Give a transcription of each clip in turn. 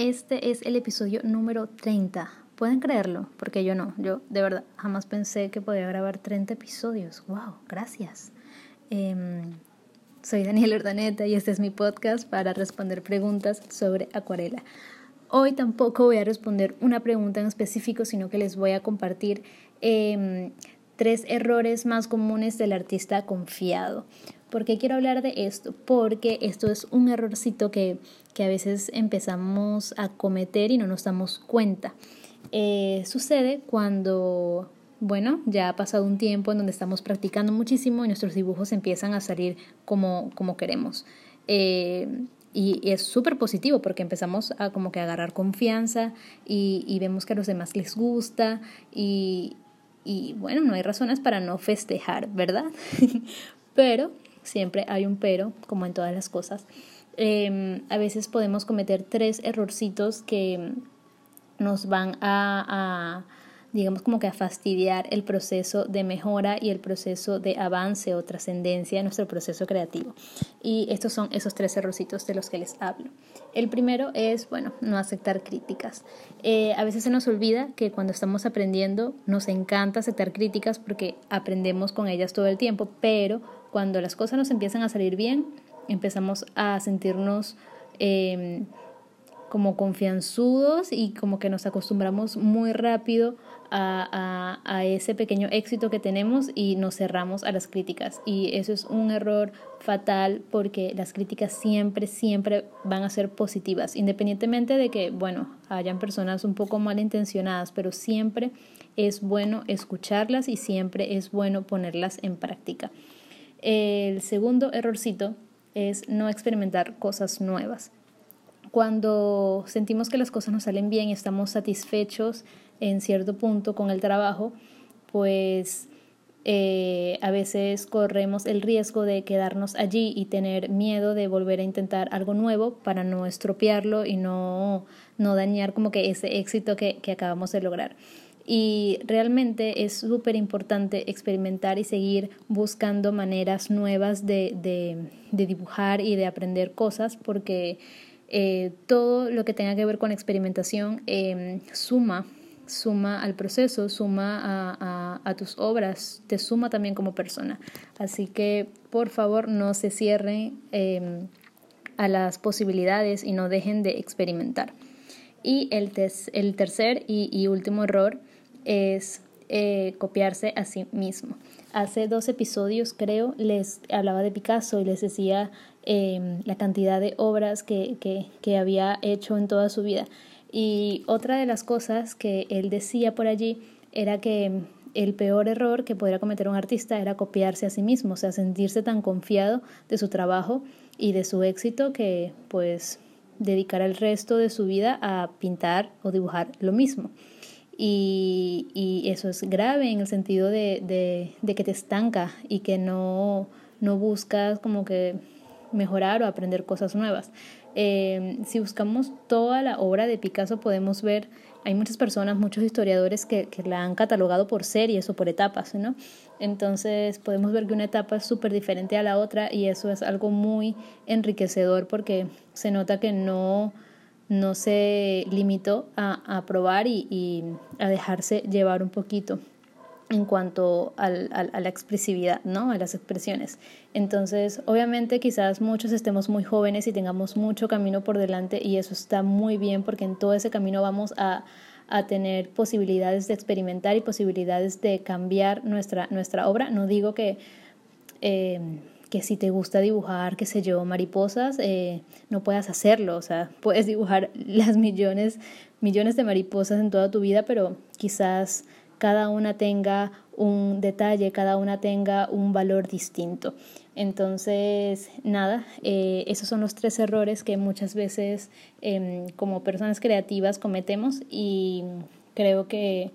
Este es el episodio número 30. ¿Pueden creerlo? Porque yo no. Yo de verdad jamás pensé que podía grabar 30 episodios. ¡Wow! Gracias. Em, soy Daniel Ordaneta y este es mi podcast para responder preguntas sobre acuarela. Hoy tampoco voy a responder una pregunta en específico, sino que les voy a compartir em, tres errores más comunes del artista confiado. ¿Por qué quiero hablar de esto? Porque esto es un errorcito que, que a veces empezamos a cometer y no nos damos cuenta. Eh, sucede cuando, bueno, ya ha pasado un tiempo en donde estamos practicando muchísimo y nuestros dibujos empiezan a salir como, como queremos. Eh, y, es súper positivo porque empezamos a como que agarrar confianza y, y, vemos que a los demás les gusta y, y bueno, no hay razones para no festejar, ¿verdad? pero siempre hay un pero, como en todas las cosas. Em, a veces podemos cometer tres errorcitos que nos van a, digamos como que a fastidiar el proceso de mejora y el proceso de avance o trascendencia en nuestro proceso creativo. Y estos son esos tres errorcitos de los que les hablo. El primero es, bueno, no aceptar críticas. Eh, a veces se nos olvida que cuando estamos aprendiendo nos encanta aceptar críticas porque aprendemos con ellas todo el tiempo, pero cuando las cosas nos empiezan a salir bien, empezamos a sentirnos em, como confianzudos y como que nos acostumbramos muy rápido a, a, ese pequeño éxito que tenemos y nos cerramos a las críticas. Y eso es un error fatal porque las críticas siempre, siempre van a ser positivas, independientemente de que, bueno, hayan personas un poco malintencionadas, pero siempre es bueno escucharlas y siempre es bueno ponerlas en práctica. El segundo errorcito es no experimentar cosas nuevas. Cuando sentimos que las cosas nos salen bien y estamos satisfechos en cierto punto con el trabajo, pues eh, a veces corremos el riesgo de quedarnos allí y tener miedo de volver a intentar algo nuevo para no estropearlo y no, no dañar como que ese éxito que, que acabamos de lograr. Y realmente es súper importante experimentar y seguir buscando maneras nuevas de, de, de dibujar y de aprender cosas porque eh, todo lo que tenga que ver con experimentación eh, suma suma al proceso, suma a, tus obras, te suma también como persona. Así que por favor no se cierren eh, a las posibilidades y no dejen de experimentar. Y el, el tercer y, y último error es eh, copiarse a sí mismo. Hace dos episodios, creo, les hablaba de Picasso y les decía em, la cantidad de obras que, que, que había hecho en toda su vida. Y otra de las cosas que él decía por allí era que el peor error que podría cometer un artista era copiarse a sí mismo, o sea, sentirse tan confiado de su trabajo y de su éxito que pues dedicar el resto de su vida a pintar o dibujar lo mismo y, y eso es grave en el sentido de, de, que te estanca y que no, no buscas como que mejorar o aprender cosas nuevas. Eh, si buscamos toda la obra de Picasso podemos ver, hay muchas personas, muchos historiadores que, que la han catalogado por series o por etapas, ¿no? Entonces podemos ver que una etapa es súper diferente a la otra y eso es algo muy enriquecedor porque se nota que no no se limitó a, probar y, a dejarse llevar un poquito en cuanto al, a la expresividad, ¿no? A las expresiones. Entonces, obviamente quizás muchos estemos muy jóvenes y tengamos mucho camino por delante y eso está muy bien porque en todo ese camino vamos a, a tener posibilidades de experimentar y posibilidades de cambiar nuestra, nuestra obra. No digo que... Eh, que si te gusta dibujar, qué sé yo, mariposas, eh, no puedas hacerlo, o sea, puedes dibujar las millones, millones de mariposas en toda tu vida, pero quizás cada una tenga un detalle, cada una tenga un valor distinto. Entonces, nada, eh, esos son los tres errores que muchas veces em, como personas creativas cometemos y creo que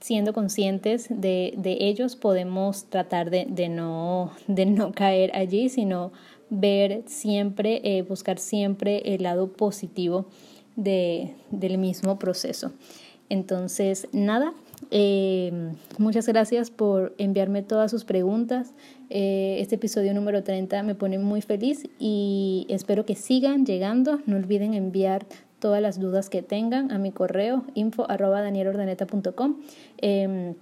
siendo conscientes de, de ellos podemos tratar de, de, no, de no caer allí, sino ver siempre, eh, buscar siempre el lado positivo de, del mismo proceso. Entonces, nada, eh, muchas gracias por enviarme todas sus preguntas. Eh, este episodio número 30 me pone muy feliz y espero que sigan llegando. No olviden enviar todas las dudas que tengan a mi correo info arroba danielordaneta.com em,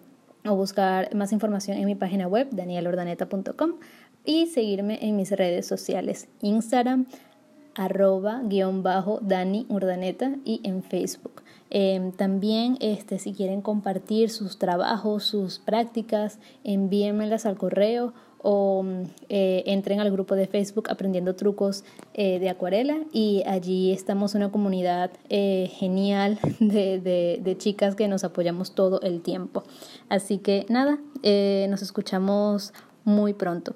o buscar más información en mi página web danielordaneta.com y seguirme en mis redes sociales Instagram arroba guion bajo Dani Urdaneta y en Facebook. Em, también este, si quieren compartir sus trabajos, sus prácticas, envíenmelas al correo o eh, entren al grupo de Facebook aprendiendo trucos eh, de acuarela y allí estamos una comunidad eh, genial de, de, de, chicas que nos apoyamos todo el tiempo. Así que nada, nos escuchamos muy pronto.